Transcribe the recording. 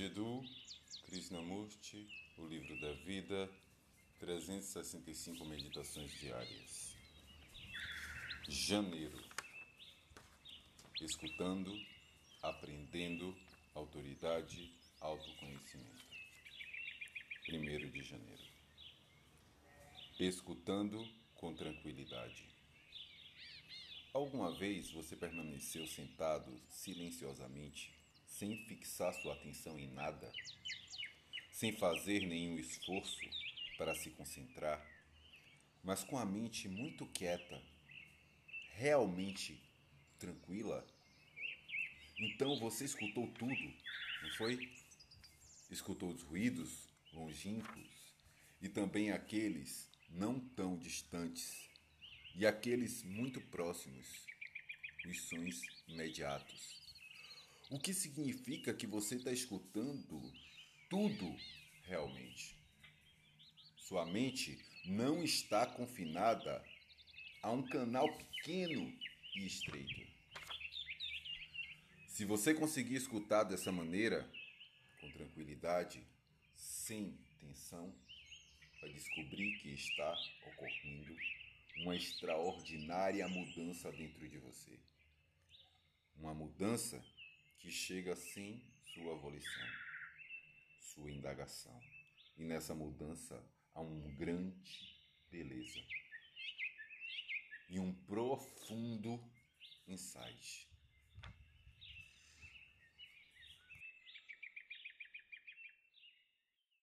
Jiddu Krishnamurti, O Livro da Vida, 365 Meditações Diárias. Janeiro. Escutando, aprendendo, autoridade, autoconhecimento. 1 de janeiro. Escutando com tranquilidade. Alguma vez você permaneceu sentado silenciosamente sem fixar sua atenção em nada, sem fazer nenhum esforço para se concentrar, mas com a mente muito quieta, realmente tranquila? Então você escutou tudo, não foi? Escutou os ruídos longínquos e também aqueles não tão distantes e aqueles muito próximos, os sons imediatos. O que significa que você está escutando tudo realmente. Sua mente não está confinada a um canal pequeno e estreito. Se você conseguir escutar dessa maneira, com tranquilidade, sem tensão, vai descobrir que está ocorrendo uma extraordinária mudança dentro de você. Uma mudança que chega sem sua volição, sua indagação. E nessa mudança há um grande beleza e um profundo insight.